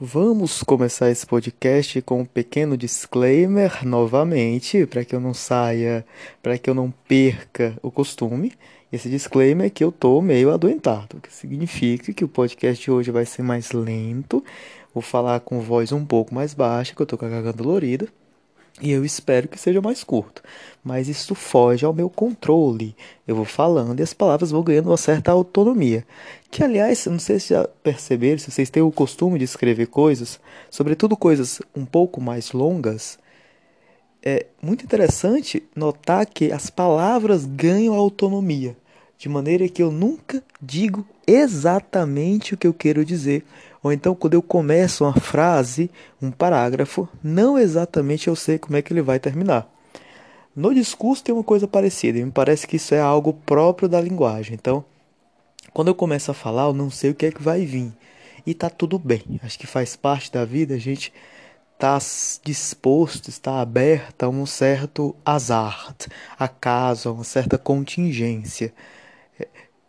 Vamos começar esse podcast com um pequeno disclaimer novamente, para que eu não saia, para que eu não perca o costume. Esse disclaimer é que eu tô meio adoentado, o que significa que o podcast hoje vai ser mais lento, vou falar com voz um pouco mais baixa, que eu tô com a garganta dolorida. E eu espero que seja mais curto. Mas isso foge ao meu controle. Eu vou falando e as palavras vão ganhando uma certa autonomia. Que, aliás, não sei se já perceberam, se vocês têm o costume de escrever coisas, sobretudo coisas um pouco mais longas, é muito interessante notar que as palavras ganham autonomia. De maneira que eu nunca digo exatamente o que eu quero dizer ou então, quando eu começo uma frase, um parágrafo, não exatamente eu sei como é que ele vai terminar. No discurso tem uma coisa parecida, e me parece que isso é algo próprio da linguagem. Então, quando eu começo a falar, eu não sei o que é que vai vir. E tá tudo bem. Acho que faz parte da vida a gente tá disposto, está aberto a um certo azar, acaso, a uma certa contingência.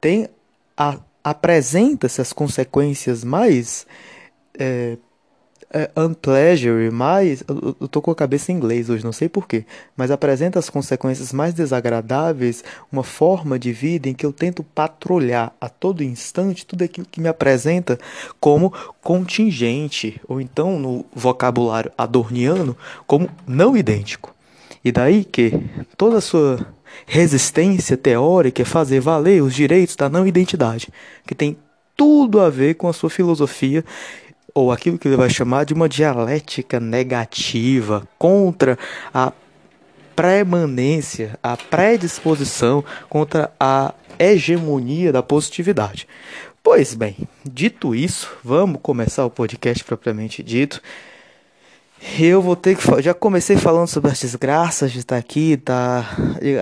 Tem a apresenta-se as consequências mais é, é, unpleasure, mais. Eu, eu tô com a cabeça em inglês hoje, não sei porquê. Mas apresenta as consequências mais desagradáveis, uma forma de vida em que eu tento patrulhar a todo instante tudo aquilo que me apresenta como contingente, ou então no vocabulário adorniano, como não idêntico. E daí que toda a sua resistência teórica é fazer valer os direitos da não identidade, que tem tudo a ver com a sua filosofia ou aquilo que ele vai chamar de uma dialética negativa contra a premanência, a predisposição contra a hegemonia da positividade. Pois bem, dito isso, vamos começar o podcast propriamente dito. Eu vou ter que. Já comecei falando sobre as desgraças de estar aqui, tá?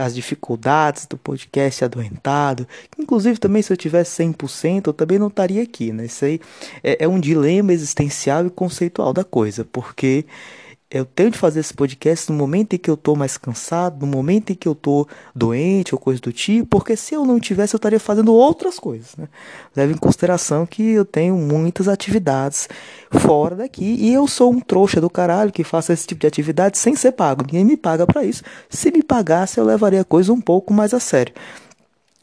As dificuldades do podcast adoentado. Inclusive, também, se eu tivesse 100%, eu também não estaria aqui, né? Isso aí é, é um dilema existencial e conceitual da coisa, porque eu tenho de fazer esse podcast no momento em que eu tô mais cansado, no momento em que eu tô doente ou coisa do tipo, porque se eu não tivesse eu estaria fazendo outras coisas, né? Leve em consideração que eu tenho muitas atividades fora daqui e eu sou um trouxa do caralho que faço esse tipo de atividade sem ser pago. Ninguém me paga para isso. Se me pagasse eu levaria a coisa um pouco mais a sério.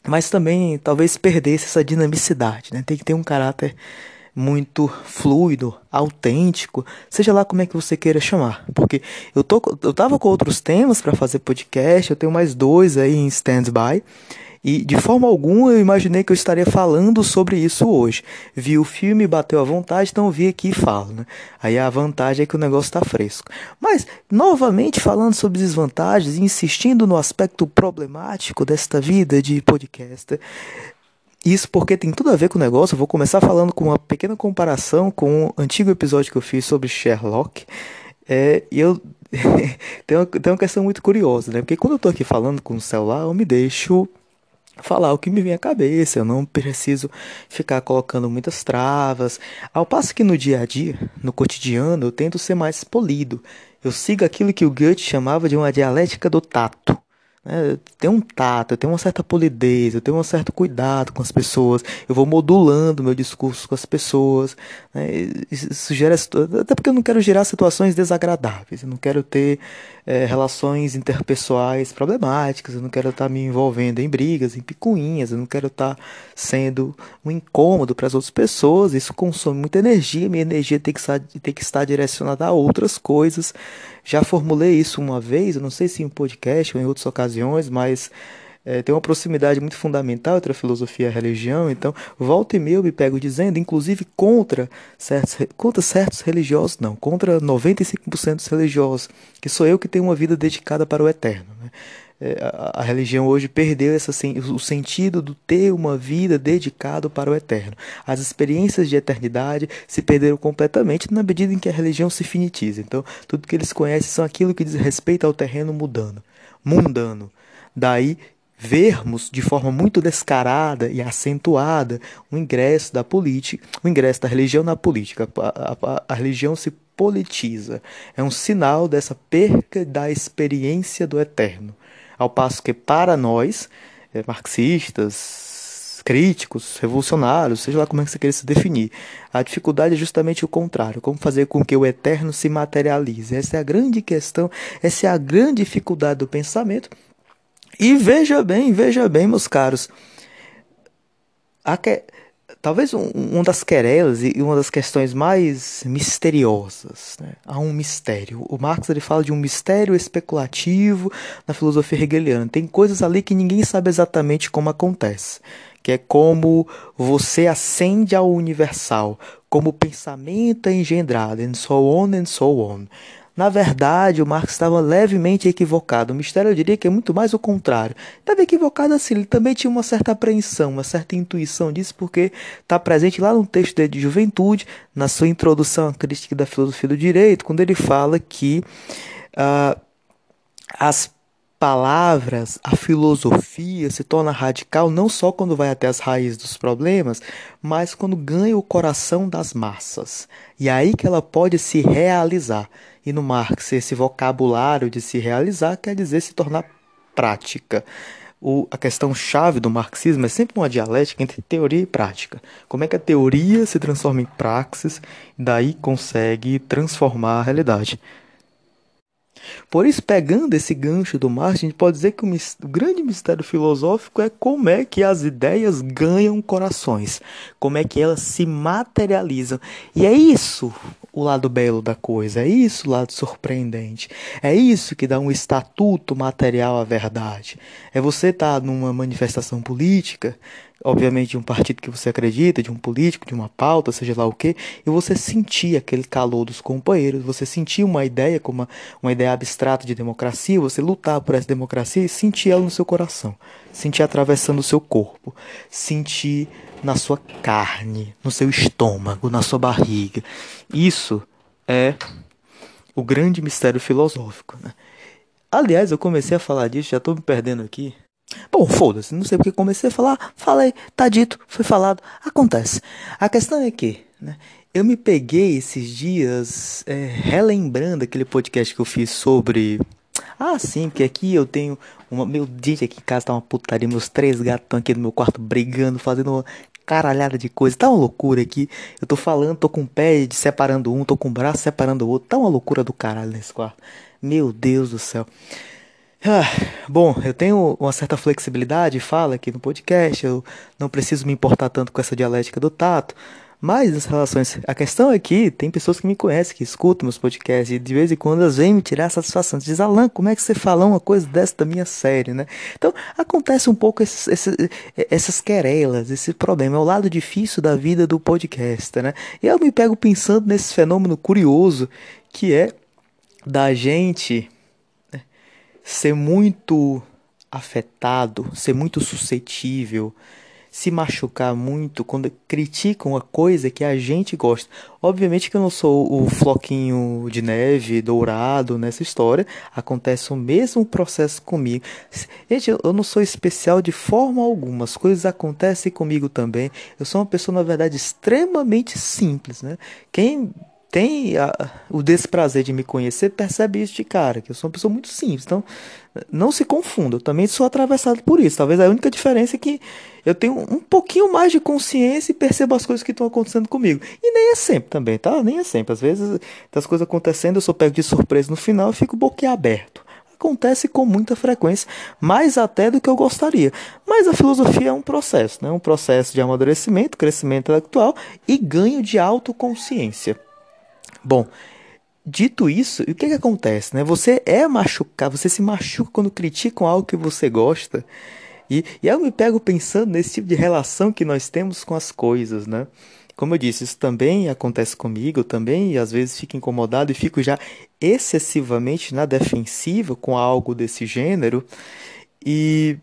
Mas também talvez perdesse essa dinamicidade, né? Tem que ter um caráter muito fluido, autêntico, seja lá como é que você queira chamar. Porque eu, tô, eu tava com outros temas para fazer podcast, eu tenho mais dois aí em stand-by. E de forma alguma eu imaginei que eu estaria falando sobre isso hoje. Vi o filme, bateu à vontade, então vi aqui e falo, né? Aí a vantagem é que o negócio está fresco. Mas, novamente falando sobre desvantagens, insistindo no aspecto problemático desta vida de podcaster, isso porque tem tudo a ver com o negócio. Eu vou começar falando com uma pequena comparação com o antigo episódio que eu fiz sobre Sherlock. É, e eu tem, uma, tem uma questão muito curiosa, né? Porque quando eu tô aqui falando com o celular, eu me deixo falar o que me vem à cabeça, eu não preciso ficar colocando muitas travas. Ao passo que no dia a dia, no cotidiano, eu tento ser mais polido. Eu sigo aquilo que o Goethe chamava de uma dialética do tato. Né? Tem um tato, eu tenho uma certa polidez, eu tenho um certo cuidado com as pessoas, eu vou modulando meu discurso com as pessoas. Né? Isso gera, até porque eu não quero gerar situações desagradáveis, eu não quero ter é, relações interpessoais problemáticas, eu não quero estar me envolvendo em brigas, em picuinhas, eu não quero estar sendo um incômodo para as outras pessoas. Isso consome muita energia, minha energia tem que estar, tem que estar direcionada a outras coisas. Já formulei isso uma vez, eu não sei se em podcast ou em outras ocasiões, mas é, tem uma proximidade muito fundamental entre a filosofia e a religião, então volta e meia eu me pego dizendo, inclusive contra certos, contra certos religiosos, não, contra 95% dos religiosos, que sou eu que tenho uma vida dedicada para o eterno. Né? É, a, a, religião hoje perdeu essa, o sentido do ter uma vida dedicada para o eterno. As experiências de eternidade se perderam completamente na medida em que a religião se finitiza. Então, tudo que eles conhecem são aquilo que diz respeito ao terreno mudando, mundano. Daí vermos de forma muito descarada e acentuada o ingresso da política, o ingresso da religião na política. A, a, a, religião se politiza. É um sinal dessa perca da experiência do eterno. Ao passo que para nós, é, marxistas, críticos, revolucionários, seja lá como é que você queira se definir. A dificuldade é justamente o contrário, como fazer com que o eterno se materialize. Essa é a grande questão, essa é a grande dificuldade do pensamento. E veja bem, veja bem, meus caros, que... talvez um, uma das querelas e uma das questões mais misteriosas, né? há um mistério. O Marx ele fala de um mistério especulativo na filosofia hegeliana. Tem coisas ali que ninguém sabe exatamente como acontece que é como você ascende ao universal, como o pensamento é engendrado, and so on and so on. Na verdade, o Marx estava levemente equivocado. O mistério eu diria que é muito mais o contrário. Estava equivocado assim, ele também tinha uma certa apreensão, uma certa intuição disso, porque está presente lá no texto dele de Juventude, na sua introdução à crítica da filosofia do direito, quando ele fala que uh, as palavras, a filosofia se torna radical não só quando vai até as raízes dos problemas, mas quando ganha o coração das massas. E é aí que ela pode se realizar. E no Marx, esse vocabulário de se realizar quer dizer se tornar prática. O, a questão chave do marxismo é sempre uma dialética entre teoria e prática. Como é que a teoria se transforma em praxis, daí consegue transformar a realidade. Por isso, pegando esse gancho do Marx, a gente pode dizer que o, o, grande mistério filosófico é como é que as ideias ganham corações, como é que elas se materializam. E é isso o lado belo da coisa, é isso o lado surpreendente. É isso que dá um estatuto material à verdade. É você estar tá numa manifestação política obviamente de um partido que você acredita, de um político, de uma pauta, seja lá o que, e você sentir aquele calor dos companheiros, você sentir uma ideia como uma, uma ideia abstrata de democracia, você lutar por essa democracia e sentir ela no seu coração, sentir atravessando o seu corpo, sentir na sua carne, no seu estômago, na sua barriga. Isso é o grande mistério filosófico. Né? Aliás, eu comecei a falar disso, já estou me perdendo aqui. Bom, foda-se, não sei porque comecei a falar, falei, tá dito, foi falado, acontece. A questão é que, né, eu me peguei esses dias é, relembrando aquele podcast que eu fiz sobre. Ah, sim, porque aqui eu tenho. Uma, meu gente, aqui em casa tá uma putaria. Meus três gatos estão aqui no meu quarto brigando, fazendo uma caralhada de coisa. Tá uma loucura aqui. Eu tô falando, tô com o pé separando um, tô com o braço separando o outro. Tá uma loucura do caralho nesse quarto. Meu Deus do céu. Ah, bom, eu tenho uma certa flexibilidade, fala aqui no podcast, eu não preciso me importar tanto com essa dialética do tato, mas nas relações, a questão é que tem pessoas que me conhecem, que escutam meus podcasts e de vez em quando elas vêm me tirar a satisfação. Diz, Alan, como é que você fala uma coisa dessa da minha série, né? Então, acontece um pouco esses, esses, essas querelas, esse problema. É o lado difícil da vida do podcast, né? E eu me pego pensando nesse fenômeno curioso que é da gente ser muito afetado, ser muito suscetível, se machucar muito quando criticam a coisa que a gente gosta. Obviamente que eu não sou o floquinho de neve dourado nessa história, acontece o mesmo processo comigo. Gente, eu não sou especial de forma alguma, as coisas acontecem comigo também. Eu sou uma pessoa, na verdade, extremamente simples, né? Quem tem a, o desprazer de me conhecer percebe isso de cara, que eu sou uma pessoa muito simples. Então, não se confunda, eu também sou atravessado por isso. Talvez a única diferença é que eu tenho um pouquinho mais de consciência e percebo as coisas que estão acontecendo comigo. E nem é sempre também, tá? Nem é sempre. Às vezes, as coisas acontecendo, eu sou pego de surpresa no final e fico boquiaberto. Acontece com muita frequência, mais até do que eu gostaria. Mas a filosofia é um processo, né? um processo de amadurecimento, crescimento intelectual e ganho de autoconsciência. Bom, dito isso, o que, que acontece? Né? Você é machucado, você se machuca quando criticam algo que você gosta. E, e eu me pego pensando nesse tipo de relação que nós temos com as coisas, né? Como eu disse, isso também acontece comigo, também, e às vezes fico incomodado e fico já excessivamente na defensiva com algo desse gênero. E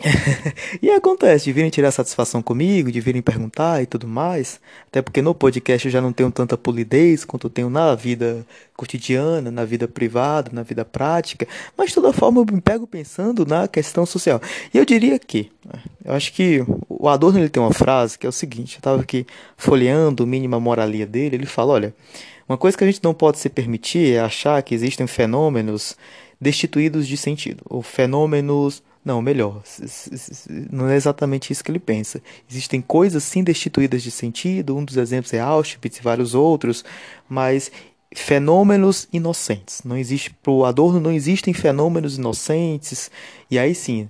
e acontece de virem tirar satisfação comigo, de virem perguntar e tudo mais. Até porque no podcast eu já não tenho tanta polidez quanto eu tenho na vida cotidiana, na vida privada, na vida prática. Mas de toda forma eu me pego pensando na questão social. E eu diria que, né, eu acho que o Adorno ele tem uma frase que é o seguinte: eu estava aqui folheando o mínima moralia dele. Ele fala: olha, uma coisa que a gente não pode se permitir é achar que existem fenômenos destituídos de sentido, ou fenômenos Não, melhor, não é exatamente isso que ele pensa. Existem coisas sim destituídas de sentido, um dos exemplos é Auschwitz e vários outros, mas fenômenos inocentes. Não existe para o Adorno não existem fenômenos inocentes. E aí sim,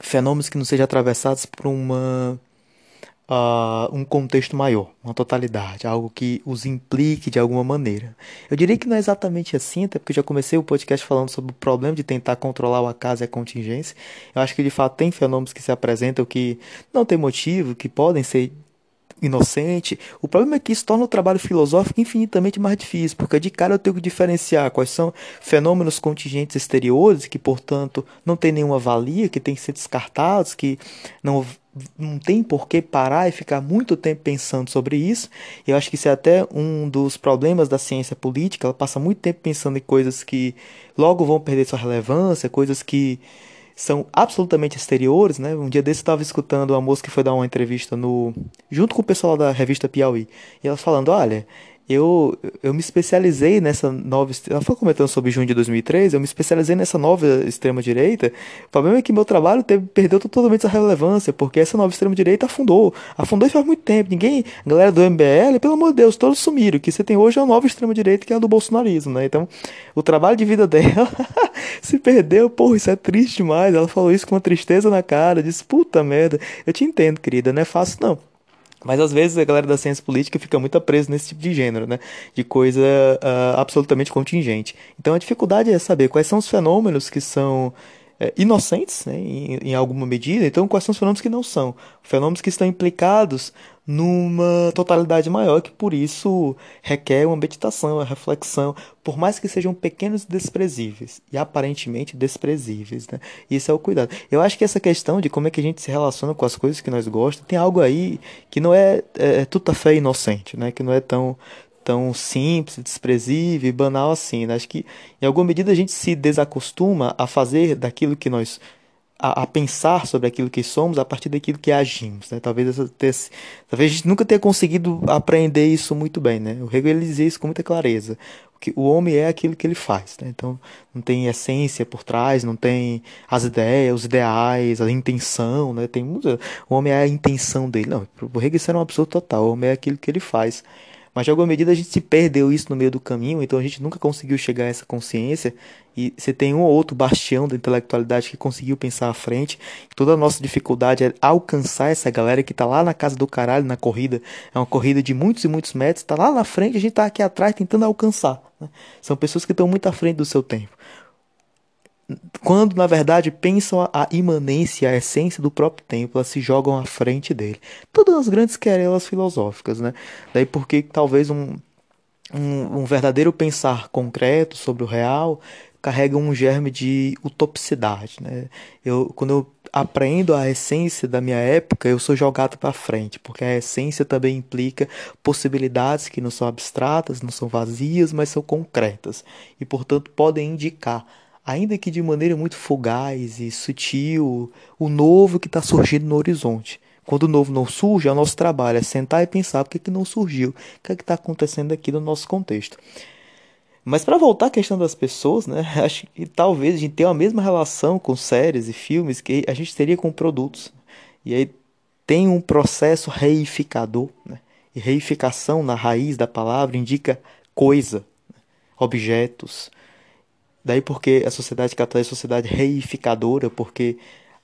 fenômenos que não sejam atravessados por uma uh, um contexto maior, uma totalidade, algo que os implique de alguma maneira. Eu diria que não é exatamente assim, até porque eu já comecei o podcast falando sobre o problema de tentar controlar o acaso e a contingência. Eu acho que de fato tem fenômenos que se apresentam que não tem motivo, que podem ser inocente. O problema é que isso torna o trabalho filosófico infinitamente mais difícil, porque de cara eu tenho que diferenciar quais são fenômenos contingentes exteriores, que portanto não tem nenhuma valia, que têm que ser descartados, que não não tem por que parar e ficar muito tempo pensando sobre isso. Eu acho que isso é até um dos problemas da ciência política. Ela passa muito tempo pensando em coisas que logo vão perder sua relevância, coisas que são absolutamente exteriores, né? Um dia desse eu estava escutando uma moça que foi dar uma entrevista no junto com o pessoal da revista Piauí, e ela falando, olha, eu, eu me especializei nessa nova. Ela foi comentando sobre junho de 2003. Eu me especializei nessa nova extrema-direita. O problema é que meu trabalho teve, perdeu totalmente essa relevância, porque essa nova extrema-direita afundou. Afundou faz muito tempo. Ninguém. A galera do MBL, pelo amor de Deus, todos sumiram. O que você tem hoje é a nova extrema-direita, que é a do bolsonarismo, né? Então, o trabalho de vida dela se perdeu. Porra, isso é triste demais. Ela falou isso com uma tristeza na cara. Disse, puta merda. Eu te entendo, querida, não é fácil não. Mas às vezes a galera da ciência política fica muito presa nesse tipo de gênero, né? De coisa uh, absolutamente contingente. Então a dificuldade é saber quais são os fenômenos que são é, inocentes, né, em, em, alguma medida, então quais são os fenômenos que não são? Fenômenos que estão implicados numa totalidade maior, que por isso requer uma meditação, uma reflexão, por mais que sejam pequenos e desprezíveis, e aparentemente desprezíveis. Né? Isso é o cuidado. Eu acho que essa questão de como é que a gente se relaciona com as coisas que nós gostamos, tem algo aí que não é, é, é tuta fé inocente, né? que não é tão tão simples, desprezível e banal assim. Né? Acho que em alguma medida a gente se desacostuma a fazer daquilo que nós a, a, pensar sobre aquilo que somos a partir daquilo que agimos. Né? Talvez, essa, talvez a gente nunca tenha conseguido aprender isso muito bem. Né? O Hegel dizia isso com muita clareza. Que o homem é aquilo que ele faz. Né? Então não tem essência por trás, não tem as ideias, os ideais, a intenção. Né? Tem, o homem é a intenção dele. Não, o Hegel isso era um absurdo total. O homem é aquilo que ele faz. Mas de alguma medida a gente se perdeu isso no meio do caminho, então a gente nunca conseguiu chegar a essa consciência. E você tem um ou outro bastião da intelectualidade que conseguiu pensar à frente. Toda a nossa dificuldade é alcançar essa galera que está lá na casa do caralho na corrida. É uma corrida de muitos e muitos metros, está lá na frente, a gente está aqui atrás tentando alcançar. Né? São pessoas que estão muito à frente do seu tempo quando na verdade pensam a imanência, a essência do próprio tempo, elas se jogam à frente dele. Todas as grandes querelas filosóficas, né? Daí porque talvez um, um, um, verdadeiro pensar concreto sobre o real carrega um germe de utopicidade, né? Eu, quando eu aprendo a essência da minha época, eu sou jogado para frente, porque a essência também implica possibilidades que não são abstratas, não são vazias, mas são concretas e, portanto, podem indicar ainda que de maneira muito fugaz e sutil, o novo que está surgindo no horizonte. Quando o novo não surge, é o nosso trabalho é sentar e pensar por que, que não surgiu, o que é está acontecendo aqui no nosso contexto. Mas para voltar à questão das pessoas, né, acho que talvez a gente tenha a mesma relação com séries e filmes que a gente teria com produtos. E aí tem um processo reificador, né? E reificação na raiz da palavra indica coisa, objetos, Daí porque a sociedade católica é sociedade reificadora, porque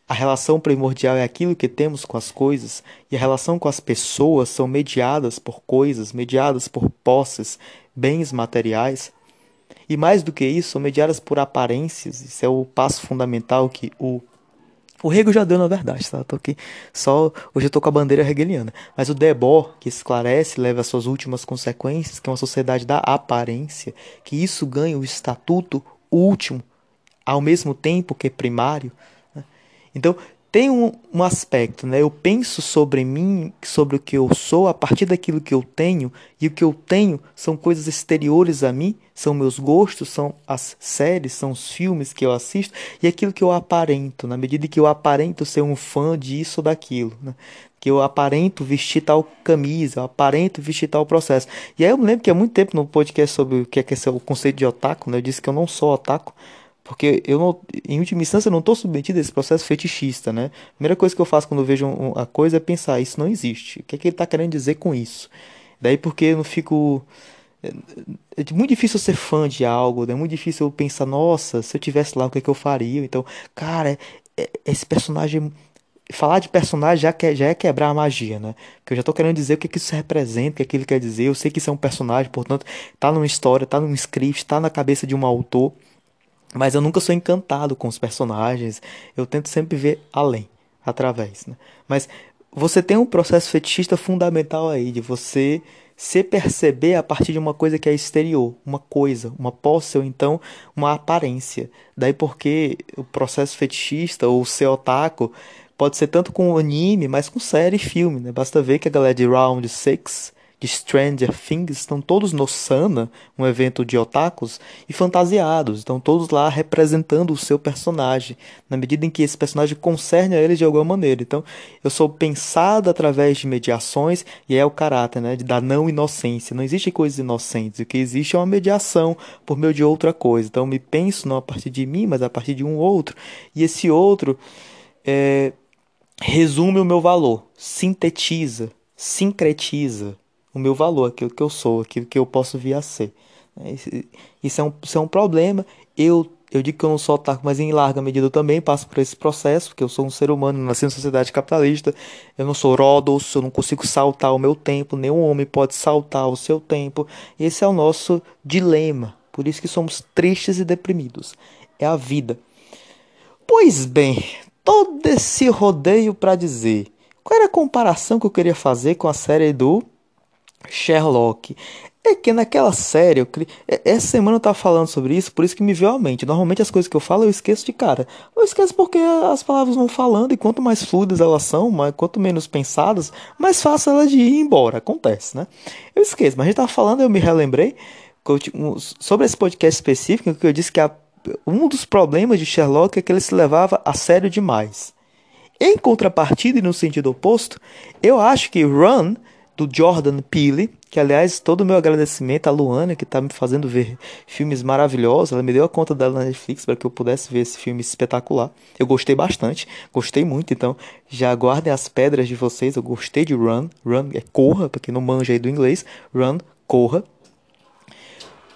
a relação primordial é aquilo que temos com as coisas, e a relação com as pessoas são mediadas por coisas, mediadas por posses, bens materiais. E mais do que isso, são mediadas por aparências. Isso é o passo fundamental que o o Hegel já deu na verdade, tá? Tô aqui só hoje eu tô com a bandeira hegeliana, mas o Debord que esclarece, leva às suas últimas consequências, que é uma sociedade da aparência, que isso ganha o estatuto último, ao mesmo tempo que primário. Né? Então, tem um, um, aspecto, né? Eu penso sobre mim, sobre o que eu sou, a partir daquilo que eu tenho, e o que eu tenho são coisas exteriores a mim, são meus gostos, são as séries, são os filmes que eu assisto, e aquilo que eu aparento, na medida que eu aparento ser um fã disso ou daquilo, né? Que eu aparento vestir tal camisa, eu aparento vestir tal processo. E aí eu me lembro que há muito tempo no podcast sobre o que é, que é o conceito de otaku, né? eu disse que eu não sou otaku, Porque eu não, em última instância, eu não estou submetido a esse processo fetichista, né? A primeira coisa que eu faço quando eu vejo a coisa é pensar, isso não existe. O que, é que ele está querendo dizer com isso? Daí porque eu não fico. É, é muito difícil ser fã de algo, né? é muito difícil eu pensar, nossa, se eu tivesse lá, o que, é que eu faria? Então, cara, é, esse personagem falar de personagem já, quer, já é quebrar a magia, né? Porque eu já tô querendo dizer o que, que isso representa, o que, que ele quer dizer. Eu sei que isso é um personagem, portanto, tá numa história, tá num script, tá na cabeça de um autor. Mas eu nunca sou encantado com os personagens. Eu tento sempre ver além, através, né? Mas você tem um processo fetichista fundamental aí, de você se perceber a partir de uma coisa que é exterior, uma coisa, uma posse ou então uma aparência. Daí porque o processo fetichista ou o seu otaku Pode ser tanto com anime, mas com série e filme, né? Basta ver que a galera de Round 6, de Stranger Things, estão todos no Sana, um evento de otakus, e fantasiados. Estão todos lá representando o seu personagem, na medida em que esse personagem concerne a eles de alguma maneira. Então, eu sou pensado através de mediações, e é o caráter, né? Da não inocência. Não existe coisas inocentes. O que existe é uma mediação por meio de outra coisa. Então, eu me penso não a partir de mim, mas a partir de um outro. E esse outro é, resume o meu valor, sintetiza, sincretiza o meu valor, aquilo que eu sou, aquilo que eu posso vir a ser. É, isso é um, isso é um problema. Eu, eu digo que eu não sou otaku, mas em larga medida eu também passo por esse processo, porque eu sou um ser humano, nasci na sociedade capitalista, eu não sou Rodos, eu não consigo saltar o meu tempo, nenhum homem pode saltar o seu tempo. Esse é o nosso dilema. Por isso que somos tristes e deprimidos. É a vida. Pois bem, todo esse rodeio para dizer qual era a comparação que eu queria fazer com a série do Sherlock. É que naquela série, eu cri... essa semana eu tava falando sobre isso, por isso que me veio à mente. Normalmente as coisas que eu falo eu esqueço de cara. Eu esqueço porque as palavras vão falando e quanto mais fluidas elas são, mais, quanto menos pensadas, mais fácil elas de ir embora. Acontece, né? Eu esqueço, mas a gente tava falando, eu me relembrei sobre esse podcast específico que eu disse que a um dos problemas de Sherlock é que ele se levava a sério demais. Em contrapartida e no sentido oposto, eu acho que Run, do Jordan Peele, que aliás, todo o meu agradecimento à Luana, que está me fazendo ver filmes maravilhosos, ela me deu a conta dela na Netflix para que eu pudesse ver esse filme espetacular. Eu gostei bastante, gostei muito, então já guardem as pedras de vocês, eu gostei de Run, Run é corra, para quem não manja aí do inglês, Run, corra.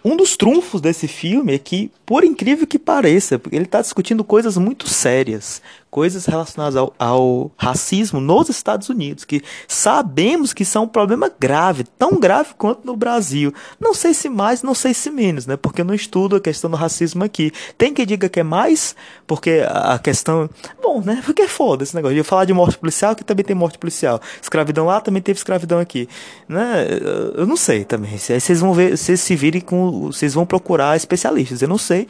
Um dos trunfos desse filme é que, por incrível que pareça, ele está discutindo coisas muito sérias, coisas relacionadas ao, ao, racismo nos Estados Unidos, que sabemos que são um problema grave, tão grave quanto no Brasil. Não sei se mais, não sei se menos, né? Porque eu não estudo a questão do racismo aqui. Tem que diga que é mais, porque a questão. Bom, né? Porque é foda esse negócio. Eu falar de morte policial, que também tem morte policial. Escravidão lá, também teve escravidão aqui. Né? Eu não sei também. Aí vocês vão ver, vocês se virem com. Vocês vão procurar especialistas. Eu não sei.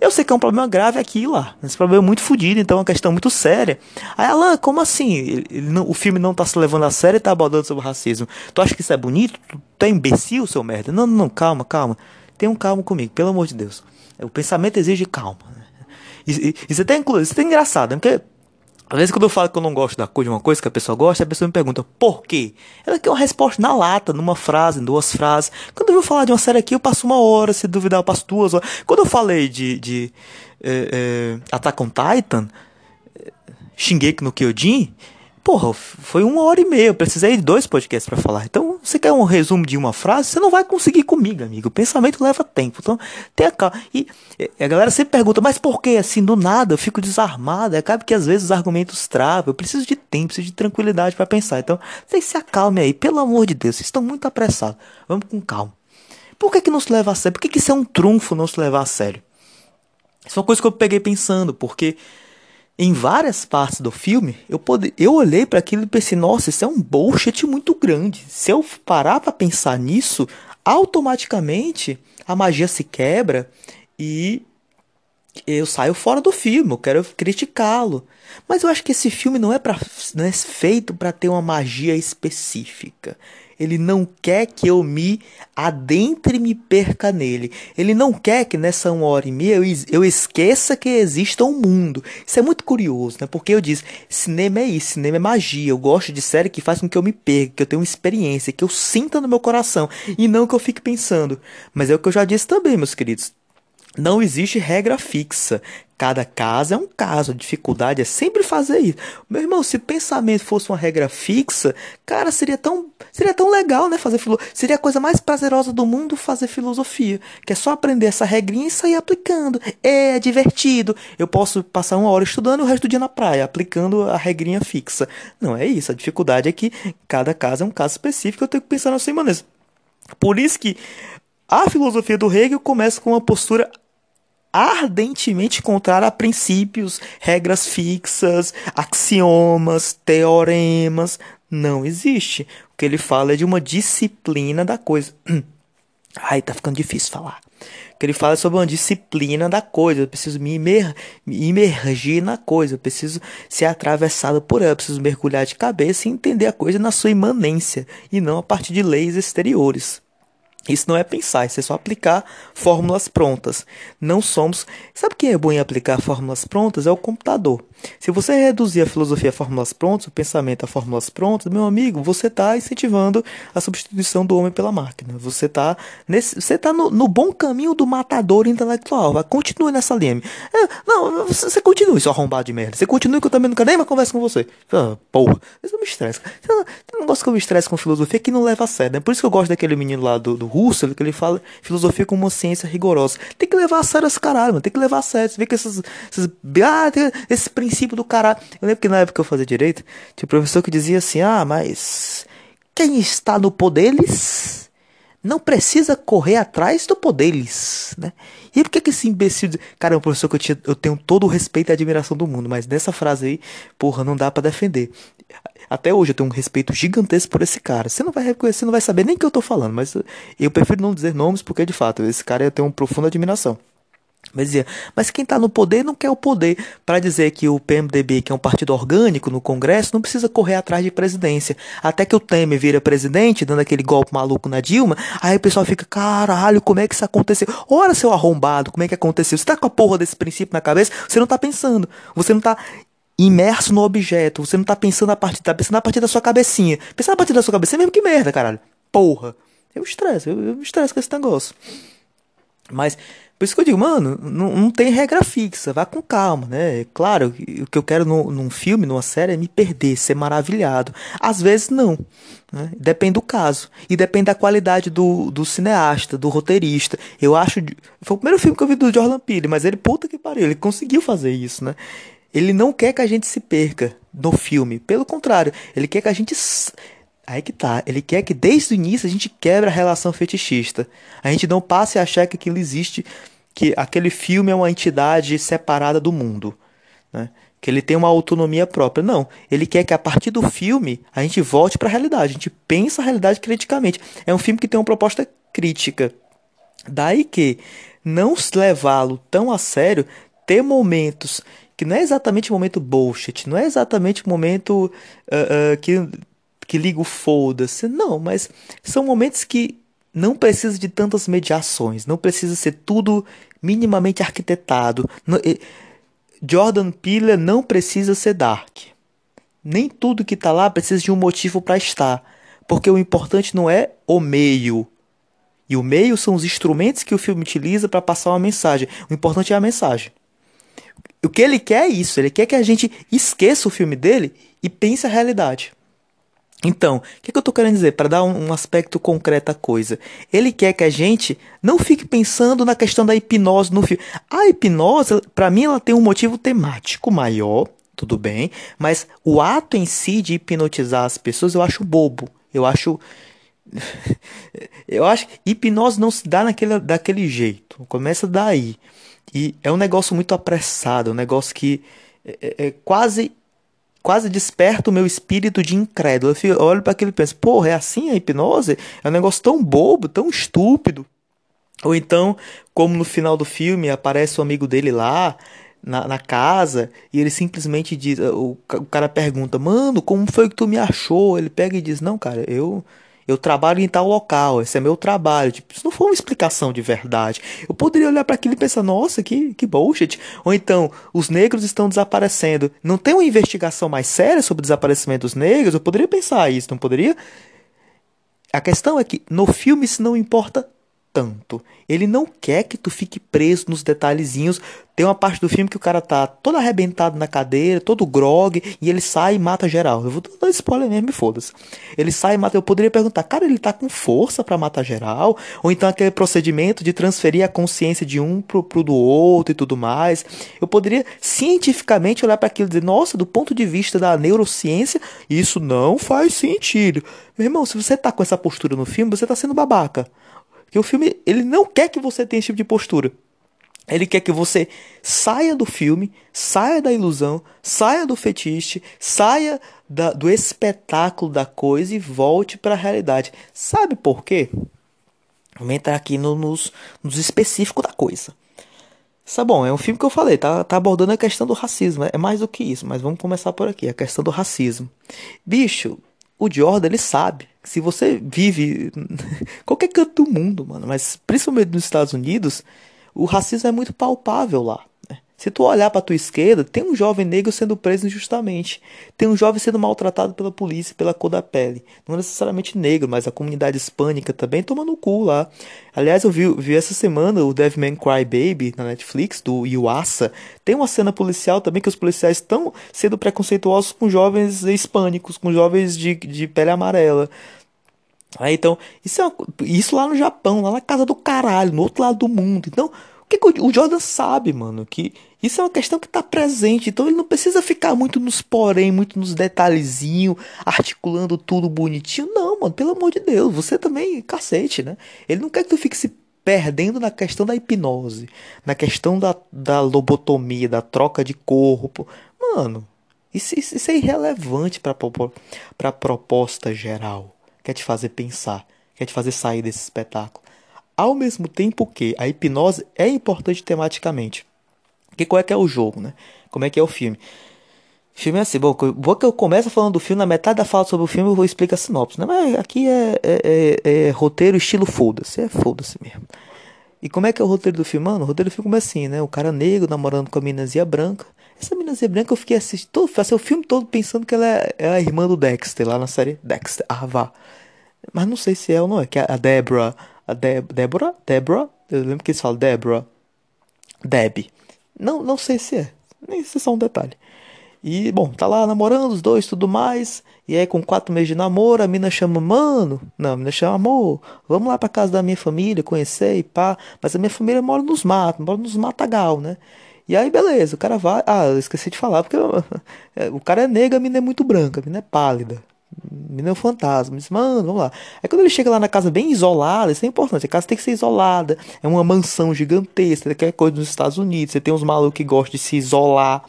Eu sei que é um problema grave aqui lá. Esse problema é muito fodido, então é uma questão muito séria. Aí, Alan, como assim? Ele, ele não, o filme não tá se levando a sério e tá abordando sobre racismo. Tu acha que isso é bonito? Tu, tu é imbecil, seu merda? Não, não, calma, calma. Tenha um calma comigo, pelo amor de Deus. O pensamento exige calma. E, e você tem, isso é engraçado, né? porque às vezes quando eu falo que eu não gosto da coisa de uma coisa que a pessoa gosta, a pessoa me pergunta por quê? Ela quer uma resposta na lata, numa frase, em duas frases. Quando eu vou falar de uma série aqui, eu passo uma hora, se duvidar, eu passo duas horas. Quando eu falei de, de é, é, Attack on Titan, Shingeki no Kyojin, Porra, foi uma hora e meia. Eu precisei de dois podcasts para falar. Então, você quer um resumo de uma frase? Você não vai conseguir comigo, amigo. O pensamento leva tempo. Então, tenha calma. E a galera sempre pergunta, mas por que assim, do nada? Eu fico desarmado. Acaba que às vezes os argumentos travam. Eu preciso de tempo, preciso de tranquilidade para pensar. Então, vocês se acalmem aí. Pelo amor de Deus, vocês estão muito apressados. Vamos com calma. Por que, que não se leva a sério? Por que, que isso é um trunfo não se levar a sério? Isso é uma coisa que eu peguei pensando, porque em várias partes do filme, eu, pode, eu olhei para aquilo e pensei, nossa, isso é um bullshit muito grande. Se eu parar para pensar nisso, automaticamente a magia se quebra e eu saio fora do filme, eu quero criticá-lo. Mas eu acho que esse filme não é, pra, não é feito para ter uma magia específica. Ele não quer que eu me adentre e me perca nele. Ele não quer que nessa uma hora e meia eu, eu esqueça que exista um mundo. Isso é muito curioso, né? Porque eu disse, cinema é isso, cinema é magia. Eu gosto de série que faz com que eu me perca, que eu tenha uma experiência, que eu sinta no meu coração e não que eu fique pensando. Mas é o que eu já disse também, meus queridos. Não existe regra fixa. Cada caso é um caso. A dificuldade é sempre fazer isso. Meu irmão, se pensamento fosse uma regra fixa, cara, seria tão, seria tão legal, né? Fazer filo... Seria a coisa mais prazerosa do mundo fazer filosofia. Que é só aprender essa regrinha e sair aplicando. É, é divertido. Eu posso passar uma hora estudando e o resto do dia na praia, aplicando a regrinha fixa. Não é isso. A dificuldade é que cada caso é um caso específico. Eu tenho que pensar assim, maneira. Por isso que a filosofia do Hegel começa com uma postura ardentemente contrária a princípios, regras fixas, axiomas, teoremas. Não existe. O que ele fala é de uma disciplina da coisa. Ai, tá ficando difícil falar. O que ele fala é sobre uma disciplina da coisa. Eu preciso me, imer me imergir na coisa. Eu preciso ser atravessado por ela. Eu preciso mergulhar de cabeça e entender a coisa na sua imanência e não a partir de leis exteriores. Isso não é pensar, isso é só aplicar fórmulas prontas. Não somos. Sabe quem é bom em aplicar fórmulas prontas? É o computador. Se você reduzir a filosofia a fórmulas prontas, o pensamento a fórmulas prontas, meu amigo, você está incentivando a substituição do homem pela máquina. Você está você tá no, no, bom caminho do matador intelectual. Vai, continue nessa linha. É, não, você, você continue, seu arrombado de merda. Você continue que eu também nunca nem mais converso com você. Ah, porra, isso me estressa. Tem um negócio que eu me estresse com filosofia que não leva a sério. Né? Por isso que eu gosto daquele menino lá do, do Russell, que ele fala filosofia como uma ciência rigorosa. Tem que levar a sério esse caralho, mano. Tem que levar a sério. Você vê que esses, esses ah, esse princípio do caralho. Eu lembro que na época que eu fazia direito, tinha um professor que dizia assim: ah, mas quem está no poderes não precisa correr atrás do poderes, né? E por que, que esse imbecil. Cara, é um professor que eu, tinha, eu tenho todo o respeito e admiração do mundo, mas nessa frase aí, porra, não dá para defender. Até hoje eu tenho um respeito gigantesco por esse cara. Você não vai reconhecer, não vai saber nem o que eu tô falando, mas eu prefiro não dizer nomes porque de fato, esse cara eu tenho uma profunda admiração. Dizia, mas quem está no poder não quer o poder para dizer que o PMDB, que é um partido orgânico no Congresso, não precisa correr atrás de presidência. Até que o Temer vira presidente, dando aquele golpe maluco na Dilma, aí o pessoal fica, caralho, como é que isso aconteceu? Ora, seu arrombado, como é que aconteceu? Você tá com a porra desse princípio na cabeça, você não tá pensando. Você não tá imerso no objeto, você não tá pensando a partir, tá pensando a partir da sua cabecinha. Pensando a partir da sua cabecinha mesmo que merda, caralho. Porra. Eu estresse, eu, eu estresse com esse negócio. Mas por isso que eu digo, mano, não, não tem regra fixa, vá com calma, né? Claro, o que eu quero no, num filme, numa série, é me perder, ser maravilhado. Às vezes não. Né? Depende do caso. E depende da qualidade do, do cineasta, do roteirista. Eu acho. Foi o primeiro filme que eu vi do Jordan Peele, mas ele, puta que pariu, ele conseguiu fazer isso, né? Ele não quer que a gente se perca no filme. Pelo contrário, ele quer que a gente Aí que tá. Ele quer que desde o início a gente quebre a relação fetichista. A gente não passe a achar que aquilo existe, que aquele filme é uma entidade separada do mundo. Né? Que ele tem uma autonomia própria. Não. Ele quer que a partir do filme a gente volte para a realidade. A gente pensa a realidade criticamente. É um filme que tem uma proposta crítica. Daí que não levá-lo tão a sério, ter momentos que não é exatamente o momento bullshit, não é exatamente o momento uh, uh, que que liga o foda-se. Não, mas são momentos que não precisa de tantas mediações, não precisa ser tudo minimamente arquitetado. Jordan Peele não precisa ser dark. Nem tudo que está lá precisa de um motivo para estar, porque o importante não é o meio. E o meio são os instrumentos que o filme utiliza para passar uma mensagem. O importante é a mensagem. O que ele quer é isso, ele quer que a gente esqueça o filme dele e pense a realidade. Então, o que, que, eu estou querendo dizer? Para dar um, um, aspecto concreto à coisa. Ele quer que a gente não fique pensando na questão da hipnose no filme. A hipnose, para mim, ela tem um motivo temático maior, tudo bem, mas o ato em si de hipnotizar as pessoas eu acho bobo. Eu acho. eu acho que hipnose não se dá naquele, daquele jeito. Começa daí. E é um negócio muito apressado, um negócio que é, é, é quase quase desperta o meu espírito de incrédulo. Eu olho para aquilo e penso, porra, é assim a hipnose? É um negócio tão bobo, tão estúpido. Ou então, como no final do filme, aparece o um amigo dele lá, na, na, casa, e ele simplesmente diz, o, o cara pergunta, mano, como foi que tu me achou? Ele pega e diz, não, cara, eu eu trabalho em tal local, esse é meu trabalho. Tipo, isso não foi uma explicação de verdade. Eu poderia olhar para aquilo e pensar, nossa, que, que bullshit. Ou então, os negros estão desaparecendo. Não tem uma investigação mais séria sobre o desaparecimento dos negros? Eu poderia pensar isso, não poderia? A questão é que no filme isso não importa tanto. Ele não quer que tu fique preso nos detalhezinhos. Tem uma parte do filme que o cara tá todo arrebentado na cadeira, todo grog, e ele sai e mata geral. Eu vou dar spoiler mesmo, foda-se. Ele sai e mata. Eu poderia perguntar, cara, ele tá com força para matar geral? Ou então aquele procedimento de transferir a consciência de um pro, pro do outro e tudo mais. Eu poderia cientificamente olhar para aquilo e dizer, nossa, do ponto de vista da neurociência, isso não faz sentido. Meu irmão, se você tá com essa postura no filme, você tá sendo babaca. Porque o filme, ele não quer que você tenha esse tipo de postura. Ele quer que você saia do filme, saia da ilusão, saia do fetiche, saia da, do espetáculo da coisa e volte para a realidade. Sabe por quê? Vamos entrar aqui no, nos, nos específicos da coisa. É bom, é um filme que eu falei, tá, tá abordando a questão do racismo. É mais do que isso, mas vamos começar por aqui, a questão do racismo. Bicho, o Jordan, ele sabe se você vive qualquer canto do mundo, mano, mas principalmente nos Estados Unidos, o racismo é muito palpável lá. Se tu olhar para tua esquerda, tem um jovem negro sendo preso injustamente, tem um jovem sendo maltratado pela polícia pela cor da pele, não necessariamente negro, mas a comunidade hispânica também toma no cu lá. Aliás, eu vi, vi essa semana o Devilman Cry Baby na Netflix do Yuasa. Tem uma cena policial também que os policiais estão sendo preconceituosos com jovens hispânicos, com jovens de, de pele amarela. Aí, então, isso, é uma, isso lá no Japão, lá na casa do caralho, no outro lado do mundo. Então, o que, que o Jordan sabe, mano? Que isso é uma questão que está presente. Então, ele não precisa ficar muito nos porém, muito nos detalhezinhos, articulando tudo bonitinho. Não, mano, pelo amor de Deus. Você também, cacete, né? Ele não quer que tu fique se perdendo na questão da hipnose, na questão da, da lobotomia, da troca de corpo. Mano, isso, isso, isso é irrelevante para a proposta geral quer te fazer pensar, quer te fazer sair desse espetáculo. Ao mesmo tempo que a hipnose é importante tematicamente. Que qual é que é o jogo, né? Como é que é o filme? Filme é assim, bom, que eu começo falando do filme, na metade da fala sobre o filme eu vou explicar a sinopse, né? Mas aqui é, é, é, é roteiro estilo foda-se, é foda-se mesmo. E como é que é o roteiro do filme? Mano, o roteiro do filme é assim, né? O cara negro namorando com a minazinha branca. Essa minazinha branca eu fiquei assistindo, todo, o filme todo pensando que ela é, é, a irmã do Dexter, lá na série Dexter, ah, vá. Mas não sei se é ou não é, que a Debra, a Débora, Débora, eu lembro que eles falam Débora, Deb. Não, não sei se é, nem se é só um detalhe. E, bom, tá lá namorando os dois tudo mais. E aí, com quatro meses de namoro, a mina chama, mano. Não, a mina chama, amor, vamos lá pra casa da minha família, conhecer e pá. Mas a minha família mora nos matos, mora nos matagal, né? E aí, beleza, o cara vai. Ah, eu esqueci de falar, porque o cara é negro, a mina é muito branca, a mina é pálida. Menino fantasma. Diz, mano, vamos lá. Aí quando ele chega lá na casa bem isolada, isso é importante. A casa tem que ser isolada. É uma mansão gigantesca, qualquer coisa nos Estados Unidos. Você tem uns malucos que gostam de se isolar.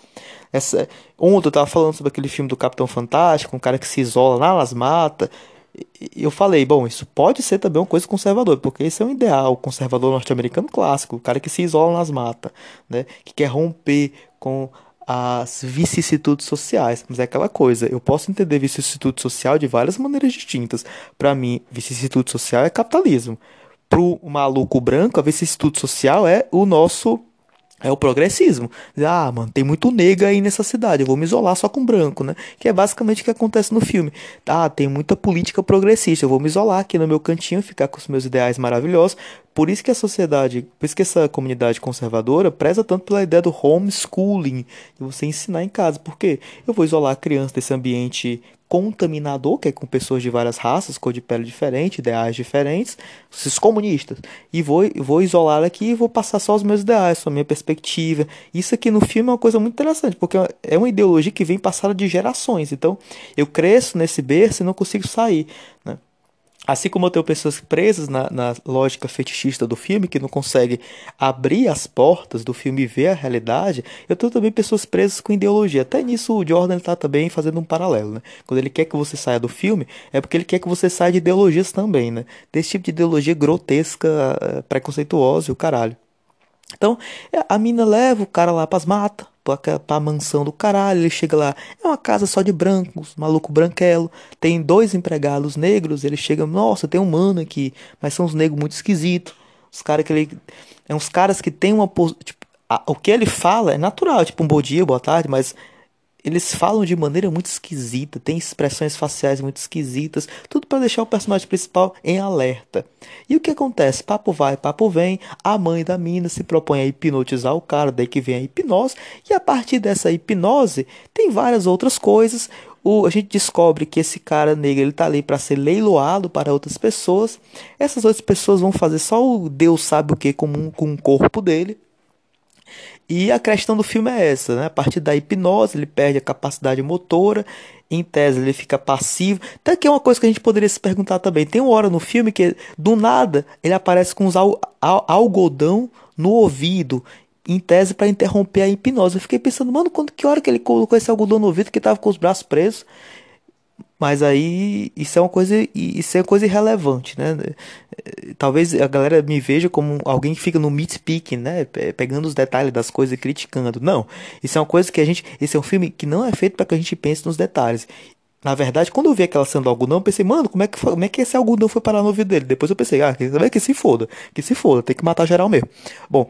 Essa... Ontem eu tava falando sobre aquele filme do Capitão Fantástico, um cara que se isola lá nas matas. E eu falei, bom, isso pode ser também uma coisa conservadora, porque esse é um ideal conservador norte-americano clássico, o cara que se isola nas matas, né? Que quer romper com as vicissitudes sociais. Mas é aquela coisa, eu posso entender vicissitude social de várias maneiras distintas. Para mim, vicissitude social é capitalismo. Pro maluco branco, a vicissitude social é o nosso é o progressismo. Ah, mano, tem muito negro aí nessa cidade, eu vou me isolar só com branco, né? Que é basicamente o que acontece no filme. Ah, tem muita política progressista, eu vou me isolar aqui no meu cantinho, ficar com os meus ideais maravilhosos. Por isso que a sociedade, por isso que essa comunidade conservadora preza tanto pela ideia do homeschooling, de você ensinar em casa. Por quê? Eu vou isolar a criança desse ambiente contaminador, que é com pessoas de várias raças, cor de pele diferente, ideais diferentes, esses comunistas. E vou, vou isolar aqui e vou passar só os meus ideais, só a minha perspectiva. Isso aqui no filme é uma coisa muito interessante, porque é uma ideologia que vem passada de gerações. Então, eu cresço nesse berço e não consigo sair. Né? Assim como eu tenho pessoas presas na, na, lógica fetichista do filme, que não conseguem abrir as portas do filme e ver a realidade, eu tenho também pessoas presas com ideologia. Até nisso o Jordan está também fazendo um paralelo. Né? Quando ele quer que você saia do filme, é porque ele quer que você saia de ideologias também. Né? Desse tipo de ideologia grotesca, eh, preconceituosa e o caralho. Então, a mina leva o cara lá pras matas, pra, pra mansão do caralho. Ele chega lá, é uma casa só de brancos, maluco branquelo. Tem dois empregados negros. Ele chega, nossa, tem um mano aqui, mas são uns negros muito esquisitos. Os caras que ele. É uns caras que tem uma. Tipo, a, o que ele fala é natural, tipo um bom dia, boa tarde, mas eles falam de maneira muito esquisita, tem expressões faciais muito esquisitas, tudo para deixar o personagem principal em alerta. E o que acontece? Papo vai, papo vem, a mãe da mina se propõe a hipnotizar o cara, daí que vem a hipnose, e a partir dessa hipnose tem várias outras coisas. O, a gente descobre que esse cara negro ele tá ali para ser leiloado para outras pessoas. Essas outras pessoas vão fazer só o Deus sabe o que com, com o corpo dele. E a questão do filme é essa, né? A partir da hipnose, ele perde a capacidade motora, em tese ele fica passivo. Até que é uma coisa que a gente poderia se perguntar também. Tem uma hora no filme que, do nada, ele aparece com os al al algodão no ouvido, em tese para interromper a hipnose. Eu fiquei pensando, mano, quando, que hora que ele colocou esse algodão no ouvido que tava com os braços presos? Mas aí isso é uma coisa isso é uma coisa irrelevante, né? Talvez a galera me veja como alguém que fica no nitpicking, né? Pegando os detalhes das coisas e criticando. Não, isso é uma coisa que a gente, esse é um filme que não é feito para que a gente pense nos detalhes. Na verdade, quando eu vi aquela cena do algodão, eu pensei, mano, como é que, foi, como é que esse algodão foi parar no ouvido dele? Depois eu pensei, ah, que, que se foda, que se foda, tem que matar geral mesmo. Bom,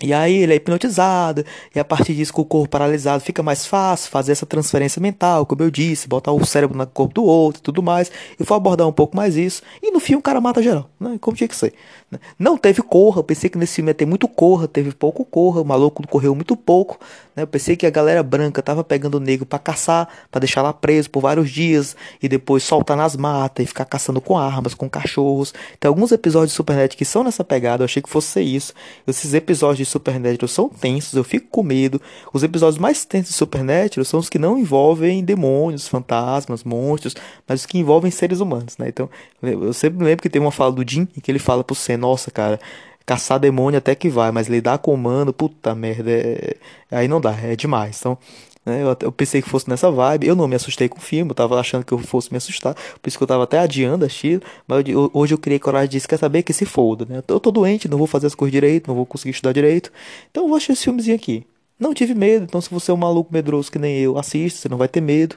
e aí ele é hipnotizado, e a partir disso, com o corpo paralisado, fica mais fácil fazer essa transferência mental, como eu disse, botar o cérebro no corpo do outro e tudo mais. Eu vou abordar um pouco mais isso. E no filme o cara mata geral, né? Como tinha que ser. Né? Não teve corra, eu pensei que nesse filme ia ter muito corra, teve pouco corra, o maluco correu muito pouco. Né? Eu pensei que a galera branca tava pegando o negro para caçar, para deixar lá preso por vários dias, e depois soltar nas matas e ficar caçando com armas, com cachorros. Tem alguns episódios de Supernet que são nessa pegada, eu achei que fosse isso. Esses episódios de Supernatural são tensos, eu fico com medo. Os episódios mais tensos de Supernatural são os que não envolvem demônios, fantasmas, monstros, mas os que envolvem seres humanos, né? Então, eu sempre lembro que tem uma fala do Jim em que ele fala pro Sen, nossa, cara, caçar demônio até que vai, mas lidar com humano, puta merda, é... aí não dá, é demais. Então, né, eu, eu, pensei que fosse nessa vibe. Eu não me assustei com o filme, eu tava achando que eu fosse me assustar. Por isso que eu tava até adiando a Chile. Mas eu, hoje eu criei coragem de quer saber que se foda, né? Eu tô, eu tô, doente, não vou fazer as coisas direito, não vou conseguir estudar direito. Então eu vou assistir esse filmezinho aqui. Não tive medo, então se você é um maluco medroso que nem eu, assista, você não vai ter medo.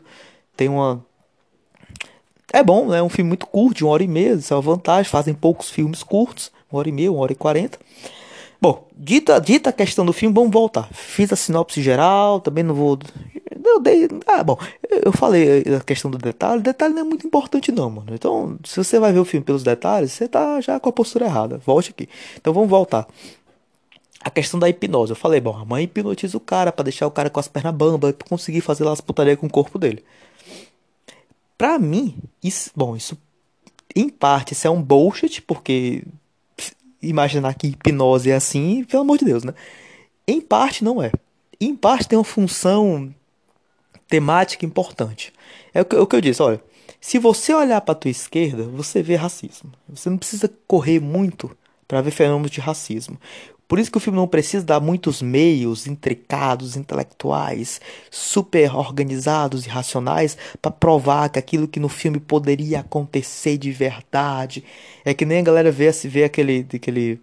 Tem uma. É bom, né? É um filme muito curto, de uma hora e meia, isso é uma vantagem. Fazem poucos filmes curtos, uma hora e meia, uma hora e quarenta. Bom, dita, dita a questão do filme, vamos voltar. Fiz a sinopse geral, também não vou. Eu dei. Ah, bom, eu falei a questão do detalhe. Detalhe não é muito importante, não, mano. Então, se você vai ver o filme pelos detalhes, você tá já com a postura errada. Volte aqui. Então, vamos voltar. A questão da hipnose. Eu falei, bom, a mãe hipnotiza o cara para deixar o cara com as pernas bambas pra conseguir fazer lá as putarias com o corpo dele. Pra mim, isso, bom, isso em parte isso é um bullshit, porque imaginar que hipnose é assim, pelo amor de Deus, né? Em parte não é. Em parte tem uma função temática importante. É o que, o que eu disse, olha, se você olhar para a tua esquerda, você vê racismo. Você não precisa correr muito para ver fenômenos de racismo. Por isso que o filme não precisa dar muitos meios intricados, intelectuais, super organizados e racionais para provar que aquilo que no filme poderia acontecer de verdade. É que nem a galera vê, se vê aquele, aquele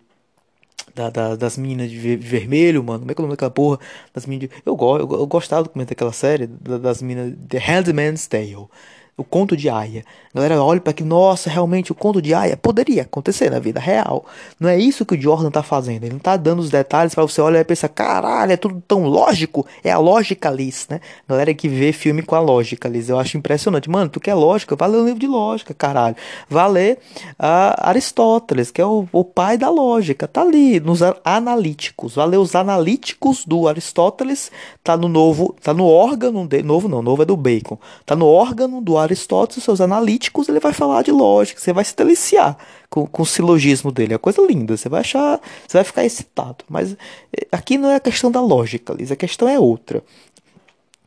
da, da, das minas de vermelho, mano. Como é que é o nome daquela porra? Das minas de... eu, eu, eu gostava do comentário daquela série, das minas. The Handmaid's Tale o conto de Aya. A galera olha para que, nossa, realmente o conto de Aya poderia acontecer na vida real. Não é isso que o Jordan tá fazendo. Ele não tá dando os detalhes para você olhar e pensar, caralho, é tudo tão lógico. É a lógica, Liz, né? Galera que vê filme com a lógica, Liz. Eu acho impressionante. Mano, tu quer lógica? Vai ler um livro de lógica, caralho. Vai ler uh, Aristóteles, que é o, o pai da lógica. Tá ali, nos analíticos. Vai ler os analíticos do Aristóteles. Tá no novo, tá no órgão, de, novo não, novo é do Bacon. Tá no órgão do Aristóteles, seus analíticos, ele vai falar de lógica, você vai se deliciar com, com o silogismo dele. É coisa linda, você vai achar, você vai ficar excitado. Mas eh, aqui não é a questão da lógica, Liz, a questão é outra.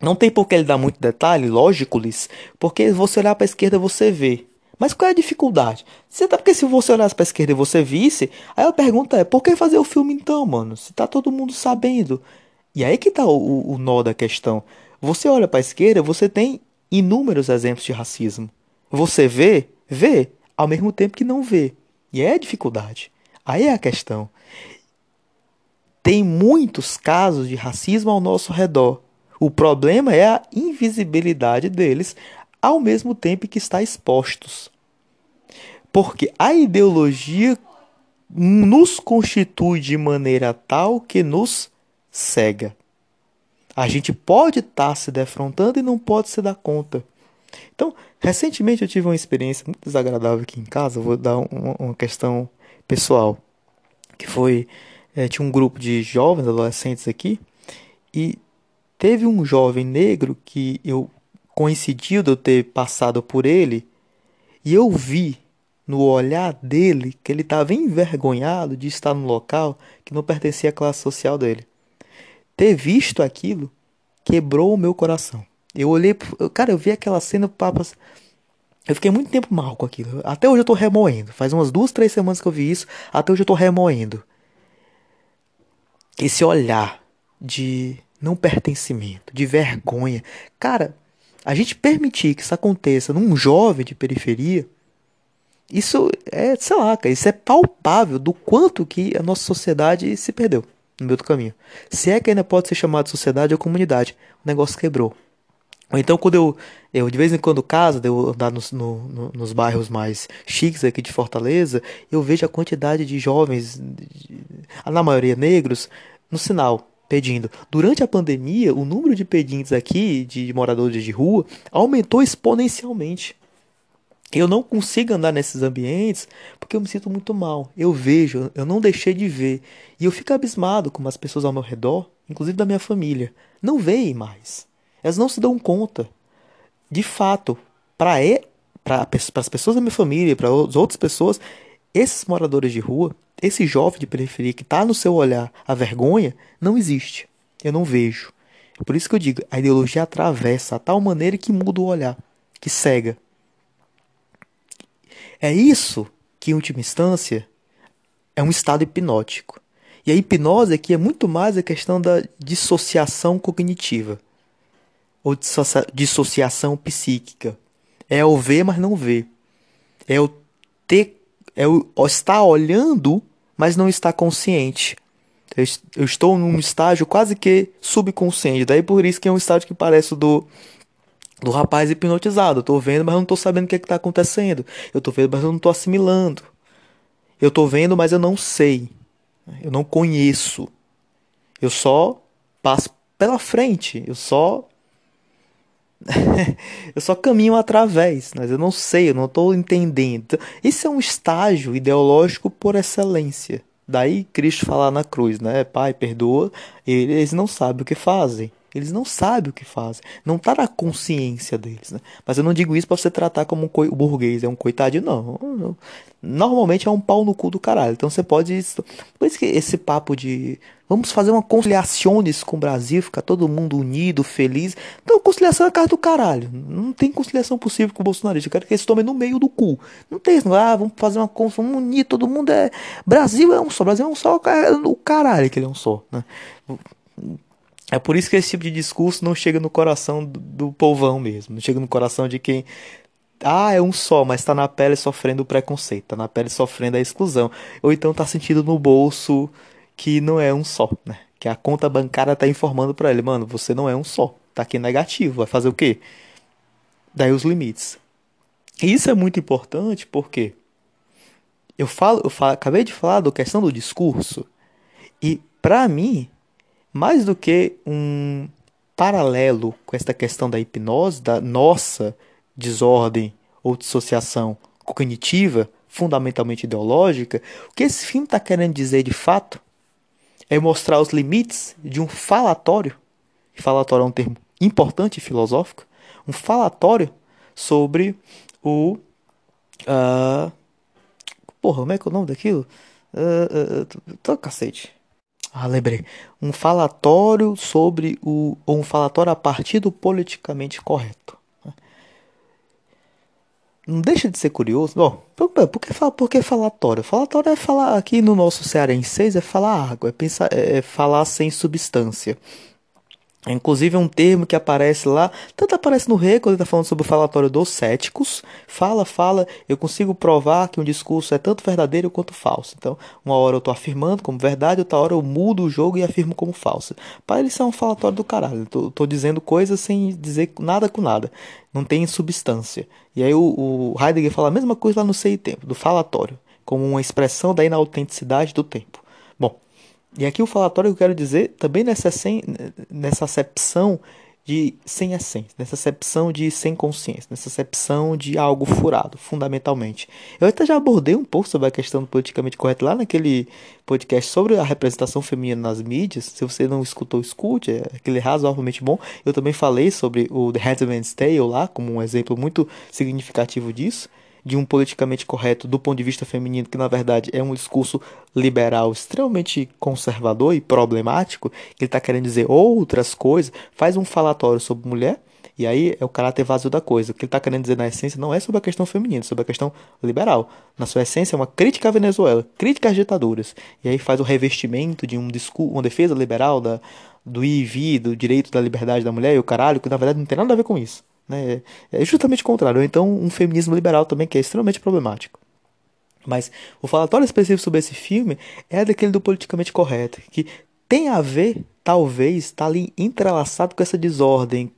Não tem por que ele dar muito detalhe, lógico, Liz, porque você olhar para a esquerda você vê. Mas qual é a dificuldade? Você tá, porque se você olhasse para esquerda e você visse, aí a pergunta é: por que fazer o filme então, mano? Se tá todo mundo sabendo. E aí que tá o, o, o nó da questão. Você olha para a esquerda, você tem inúmeros exemplos de racismo. Você vê, vê, ao mesmo tempo que não vê. E é a dificuldade. Aí é a questão. Tem muitos casos de racismo ao nosso redor. O problema é a invisibilidade deles ao mesmo tempo que está expostos. Porque a ideologia nos constitui de maneira tal que nos cega. A gente pode estar tá se defrontando e não pode se dar conta. Então, recentemente eu tive uma experiência muito desagradável aqui em casa. Vou dar uma, uma questão pessoal. Que foi. É, tinha um grupo de jovens, adolescentes aqui. E teve um jovem negro que eu coincidiu de eu ter passado por ele. E eu vi no olhar dele que ele estava envergonhado de estar no local que não pertencia à classe social dele. Ter visto aquilo quebrou o meu coração. Eu olhei, cara, eu vi aquela cena, papas. Eu fiquei muito tempo mal com aquilo. Até hoje eu tô remoendo. Faz umas duas, três semanas que eu vi isso. Até hoje eu tô remoendo. Esse olhar de não pertencimento, de vergonha. Cara, a gente permitir que isso aconteça num jovem de periferia, isso é, sei lá, cara, isso é palpável do quanto que a nossa sociedade se perdeu no meio do caminho. Se é que ainda pode ser chamado de sociedade ou comunidade, o negócio quebrou. Ou então, quando eu, eu de vez em quando caso, eu andar nos, no, no, nos bairros mais chiques aqui de Fortaleza, eu vejo a quantidade de jovens, na maioria negros, no sinal, pedindo. Durante a pandemia, o número de pedintes aqui, de moradores de rua, aumentou exponencialmente. Eu não consigo andar nesses ambientes porque eu me sinto muito mal. Eu vejo, eu não deixei de ver. E eu fico abismado com as pessoas ao meu redor, inclusive da minha família, não veem mais. Elas não se dão conta. De fato, para para as pessoas da minha família, para as outras pessoas, esses moradores de rua, esse jovem de periferia que está no seu olhar a vergonha, não existe. Eu não vejo. É por isso que eu digo, a ideologia atravessa a tal maneira que muda o olhar, que cega. É isso que, em última instância, é um estado hipnótico. E a hipnose aqui é muito mais a questão da dissociação cognitiva ou dissociação psíquica. É o ver, mas não ver. É o ter, é o estar olhando, mas não estar consciente. Eu estou num estágio quase que subconsciente. Daí por isso que é um estágio que parece do do rapaz hipnotizado. Eu tô vendo, mas não tô sabendo o que, é que tá acontecendo. Eu tô vendo, mas eu não tô assimilando. Eu tô vendo, mas eu não sei. Eu não conheço. Eu só passo pela frente. Eu só. eu só caminho através, mas eu não sei, eu não estou entendendo. Isso é um estágio ideológico por excelência. Daí Cristo falar na cruz, né? Pai, perdoa, eles não sabem o que fazem. Eles não sabem o que fazem. Não está na consciência deles. Né? Mas eu não digo isso para você tratar como um o burguês é um coitadinho, não. Normalmente é um pau no cu do caralho. Então você pode. Por isso que esse papo de. Vamos fazer uma conciliação com o Brasil, ficar todo mundo unido, feliz. Então, conciliação é a cara do caralho. Não tem conciliação possível com o bolsonarista. Eu quero que eles tomem no meio do cu. Não tem isso. Ah, vamos fazer uma conciliação, vamos unir todo mundo. É... Brasil é um só. Brasil é um só. O caralho que ele é um só. Né? É por isso que esse tipo de discurso não chega no coração do, do povão mesmo, não chega no coração de quem ah, é um só, mas está na pele sofrendo o preconceito, está na pele sofrendo a exclusão, ou então está sentindo no bolso que não é um só, né? Que a conta bancária está informando para ele, mano, você não é um só, tá aqui negativo, vai fazer o quê? Daí os limites. E isso é muito importante porque eu falo, eu falo, acabei de falar da questão do discurso e para mim mais do que um paralelo com esta questão da hipnose, da nossa desordem ou dissociação cognitiva, fundamentalmente ideológica, o que esse filme está querendo dizer de fato é mostrar os limites de um falatório. Falatório é um termo importante e filosófico. Um falatório sobre o. Uh, porra, como é que é o nome daquilo? Uh, uh, tô cacete. Ah, lembrei. Um falatório sobre o. um falatório a partir do politicamente correto. Não deixa de ser curioso. Bom, por, que, por que falatório? Falatório é falar. Aqui no nosso cearense é falar água, é, pensar, é, é falar sem substância. Inclusive é um termo que aparece lá, tanto aparece no Rei, quando ele está falando sobre o falatório dos céticos, fala, fala, eu consigo provar que um discurso é tanto verdadeiro quanto falso. Então, uma hora eu estou afirmando como verdade, outra hora eu mudo o jogo e afirmo como falso. Para ele isso é um falatório do caralho, tô, dizendo coisas sem dizer nada com nada, não tem substância. E aí o, o Heidegger fala a mesma coisa lá no Sei Tempo, do falatório, como uma expressão da inautenticidade do tempo. E aqui o falatório eu quero dizer também nessa, nessa acepção de sem essência, nessa acepção de sem consciência, nessa acepção de algo furado, fundamentalmente. Eu até já abordei um pouco sobre a questão do politicamente correto lá naquele podcast sobre a representação feminina nas mídias. Se você não escutou, escute, é aquele razoavelmente bom. Eu também falei sobre o The Handmaid's Tale lá, como um exemplo muito significativo disso de um politicamente correto do ponto de vista feminino, que na verdade é um discurso liberal extremamente conservador e problemático, ele está querendo dizer outras coisas, faz um falatório sobre mulher, e aí é o caráter vazio da coisa. O que ele está querendo dizer na essência não é sobre a questão feminina, é sobre a questão liberal. Na sua essência é uma crítica à Venezuela, crítica às ditaduras. E aí faz o revestimento de um discurso, uma defesa liberal da, do IV, do direito da liberdade da mulher e o caralho, que na verdade não tem nada a ver com isso. Né? É justamente o contrário. Ou então um feminismo liberal também, que é extremamente problemático. Mas o falatório específico sobre esse filme é daquele do politicamente correto, que tem a ver, talvez, está ali entrelaçado com essa desordem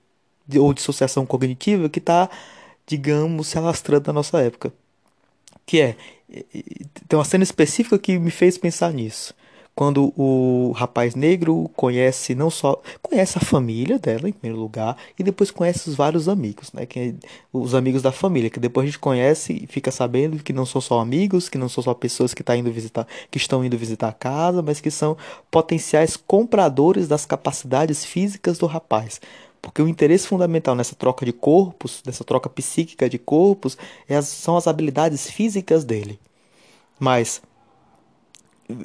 ou dissociação cognitiva que está, digamos, se alastrando na nossa época. Que é, tem uma cena específica que me fez pensar nisso quando o rapaz negro conhece não só conhece a família dela em primeiro lugar e depois conhece os vários amigos, né, que é os amigos da família, que depois a gente conhece e fica sabendo que não são só amigos, que não são só pessoas que tá indo visitar, que estão indo visitar a casa, mas que são potenciais compradores das capacidades físicas do rapaz. Porque o interesse fundamental nessa troca de corpos, nessa troca psíquica de corpos, é são as habilidades físicas dele. Mas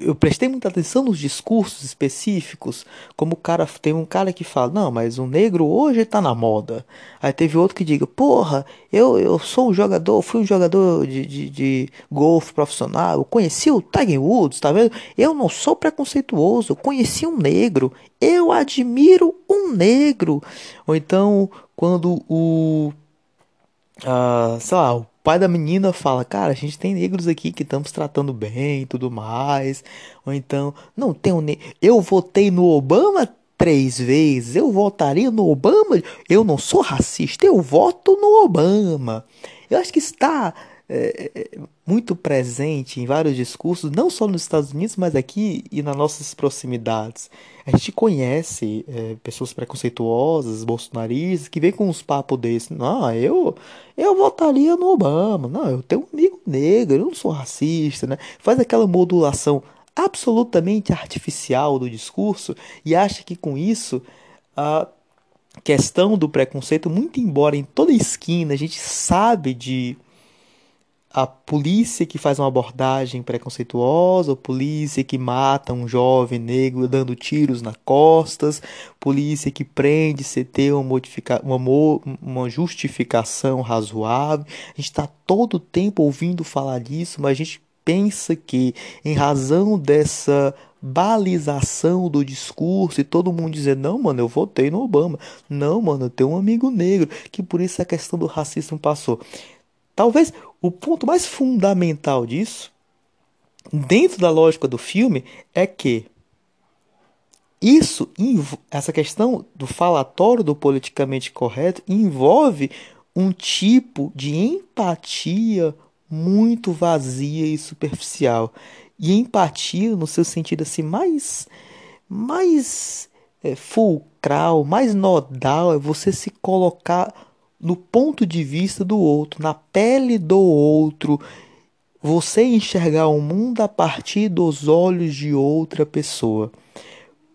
eu prestei muita atenção nos discursos específicos, como o cara tem um cara que fala, não, mas o negro hoje tá na moda. Aí teve outro que diga, porra, eu, eu sou um jogador, fui um jogador de, de, de golfe profissional, eu conheci o Tiger Woods, tá vendo? Eu não sou preconceituoso, eu conheci um negro, eu admiro um negro. Ou então, quando o, ah, sei lá, o pai da menina fala, cara, a gente tem negros aqui que estamos tratando bem e tudo mais. Ou então, não tem um eu votei no Obama três vezes, eu votaria no Obama. Eu não sou racista, eu voto no Obama. Eu acho que está é, é, muito presente em vários discursos, não só nos Estados Unidos, mas aqui e nas nossas proximidades. A gente conhece é, pessoas preconceituosas, bolsonaristas, que vêm com uns papos desses. Não, eu, eu votaria no Obama. Não, eu tenho um amigo negro, eu não sou racista, né? Faz aquela modulação absolutamente artificial do discurso e acha que com isso a questão do preconceito, muito embora em toda esquina a gente sabe de a polícia que faz uma abordagem preconceituosa, a polícia que mata um jovem negro dando tiros nas costas, polícia que prende sem ter uma, uma, uma justificação razoável. A gente está todo tempo ouvindo falar disso, mas a gente pensa que, em razão dessa balização do discurso e todo mundo dizer não, mano, eu votei no Obama. Não, mano, eu tenho um amigo negro, que por isso a questão do racismo passou. Talvez o ponto mais fundamental disso, dentro da lógica do filme, é que isso, essa questão do falatório do politicamente correto, envolve um tipo de empatia muito vazia e superficial. E empatia, no seu sentido assim, mais, mais é, fulcral, mais nodal, é você se colocar no ponto de vista do outro, na pele do outro, você enxergar o mundo a partir dos olhos de outra pessoa.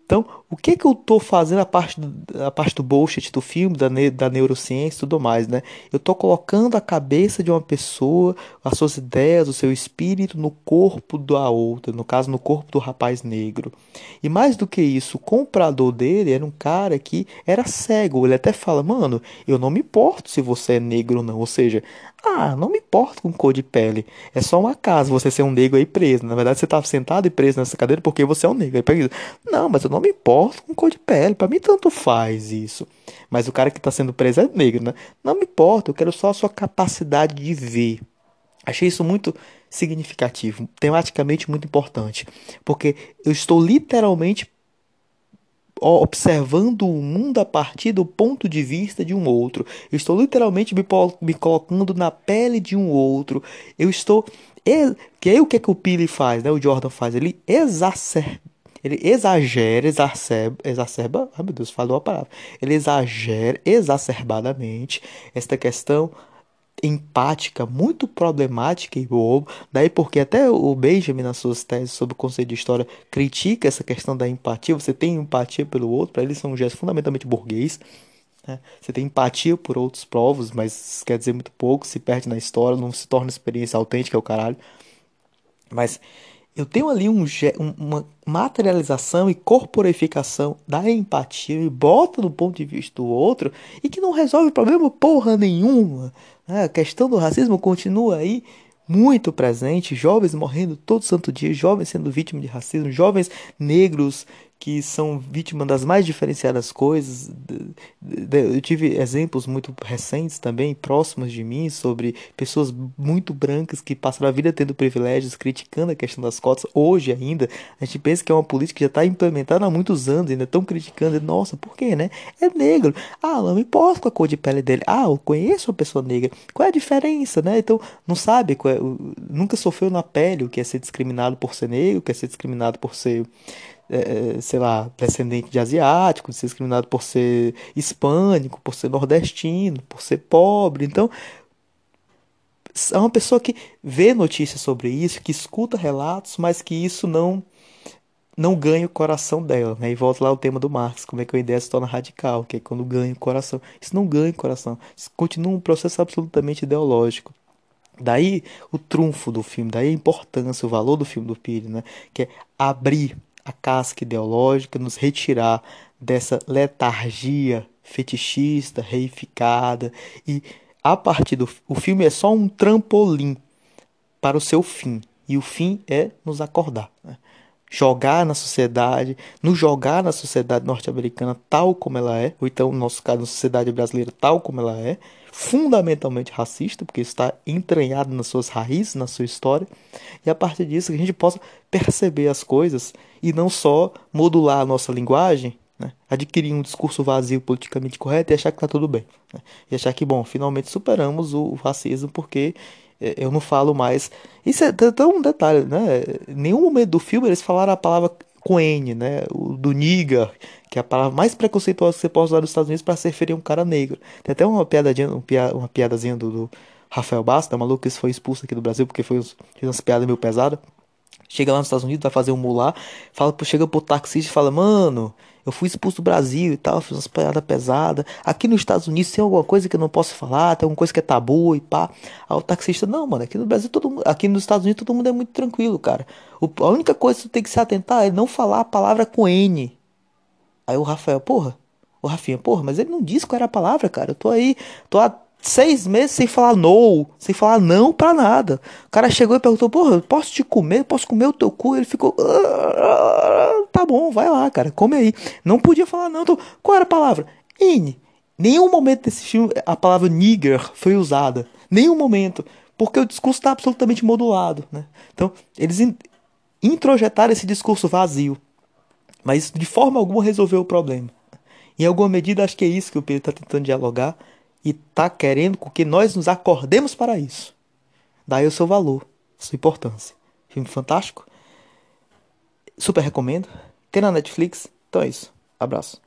Então, o que que eu tô fazendo a parte do, a parte do bullshit do filme, da, ne, da neurociência e tudo mais, né? Eu tô colocando a cabeça de uma pessoa, as suas ideias, o seu espírito no corpo da outra, no caso, no corpo do rapaz negro. E mais do que isso, o comprador dele era um cara que era cego. Ele até fala, mano, eu não me importo se você é negro ou não. Ou seja, ah, não me importo com cor de pele. É só um acaso você ser um negro aí preso. Na verdade, você tá sentado e preso nessa cadeira porque você é um negro. Não, mas eu não me importo com cor de pele. Para mim, tanto faz isso. Mas o cara que tá sendo preso é negro, né? Não me importa, eu quero só a sua capacidade de ver. Achei isso muito significativo, tematicamente muito importante. Porque eu estou literalmente observando o mundo a partir do ponto de vista de um outro. Eu estou literalmente me, me colocando na pele de um outro. Eu estou. Que é o que, é que o Pili faz, né? o Jordan faz? Ele exacerba ele exagera, exacerba, exacerba, ah meu Deus, falou a palavra. Ele exagera exacerbadamente esta questão empática, muito problemática e bobo. Daí porque até o Benjamin nas suas teses sobre o conceito de história critica essa questão da empatia. Você tem empatia pelo outro, para eles são um gesto fundamentalmente burguês. Né? Você tem empatia por outros povos, mas quer dizer muito pouco, se perde na história, não se torna experiência autêntica, é o caralho. Mas eu tenho ali um, uma materialização e corporificação da empatia e bota do ponto de vista do outro e que não resolve problema porra nenhuma. Né? A questão do racismo continua aí muito presente, jovens morrendo todo santo dia, jovens sendo vítimas de racismo, jovens negros que são vítimas das mais diferenciadas coisas. Eu tive exemplos muito recentes também, próximos de mim, sobre pessoas muito brancas que passaram a vida tendo privilégios, criticando a questão das cotas. Hoje ainda, a gente pensa que é uma política que já está implementada há muitos anos, ainda estão criticando. Nossa, por quê, né? É negro. Ah, não me importa com a cor de pele dele. Ah, eu conheço uma pessoa negra. Qual é a diferença, né? Então, não sabe, é, nunca sofreu na pele o que é ser discriminado por ser negro, o que é ser discriminado por ser é, é, sei lá, descendente de asiático, ser discriminado por ser hispânico, por ser nordestino, por ser pobre. Então, é uma pessoa que vê notícias sobre isso, que escuta relatos, mas que isso não não ganha o coração dela, né? E volta lá o tema do Marx, como é que a ideia se torna radical, que é quando ganha o coração. Isso não ganha o coração, isso continua um processo absolutamente ideológico. Daí o trunfo do filme, daí a importância, o valor do filme do Pires, né? Que é abrir a casca ideológica, nos retirar dessa letargia fetichista, reificada e a partir do o filme é só um trampolim para o seu fim e o fim é nos acordar, né? jogar na sociedade, nos jogar na sociedade norte-americana tal como ela é, ou então no nosso caso na sociedade brasileira tal como ela é, fundamentalmente racista, porque está entranhado nas suas raízes, na sua história, e a partir disso que a gente possa perceber as coisas e não só modular a nossa linguagem, né? adquirir um discurso vazio politicamente correto e achar que está tudo bem. Né? E achar que, bom, finalmente superamos o racismo porque é, eu não falo mais. Isso é tão um detalhe, né? Em nenhum momento do filme eles falaram a palavra com N, né? O do nigger, que é a palavra mais preconceituosa que você pode usar nos Estados Unidos para se referir a um cara negro. Tem até uma piadinha, uma piadazinha do, do Rafael Basta, maluco que foi expulso aqui do Brasil porque foi, fez umas piadas meio pesadas. Chega lá nos Estados Unidos, vai fazer um mular, fala, chega pro taxista e fala, mano, eu fui expulso do Brasil e tal, fiz umas piadas pesadas. Aqui nos Estados Unidos tem alguma coisa que eu não posso falar, tem alguma coisa que é tabu e pá. Aí o taxista, não, mano, aqui no Brasil todo mundo, aqui nos Estados Unidos todo mundo é muito tranquilo, cara. O, a única coisa que tu tem que se atentar é não falar a palavra com N. Aí o Rafael, porra, o Rafinha, porra, mas ele não disse qual era a palavra, cara. Eu tô aí, tô há seis meses sem falar no, sem falar não pra nada. O cara chegou e perguntou, porra, posso te comer? Posso comer o teu cu? Ele ficou, ah, tá bom, vai lá, cara, come aí. Não podia falar não, então, qual era a palavra? N. Nenhum momento desse filme a palavra nigger foi usada. Nenhum momento. Porque o discurso está absolutamente modulado, né? Então, eles introjetaram esse discurso vazio. Mas de forma alguma resolveu o problema. Em alguma medida, acho que é isso que o Pedro está tentando dialogar e está querendo que nós nos acordemos para isso. Daí o seu valor, sua importância. Filme fantástico. Super recomendo. Tem na Netflix. Então é isso. Abraço.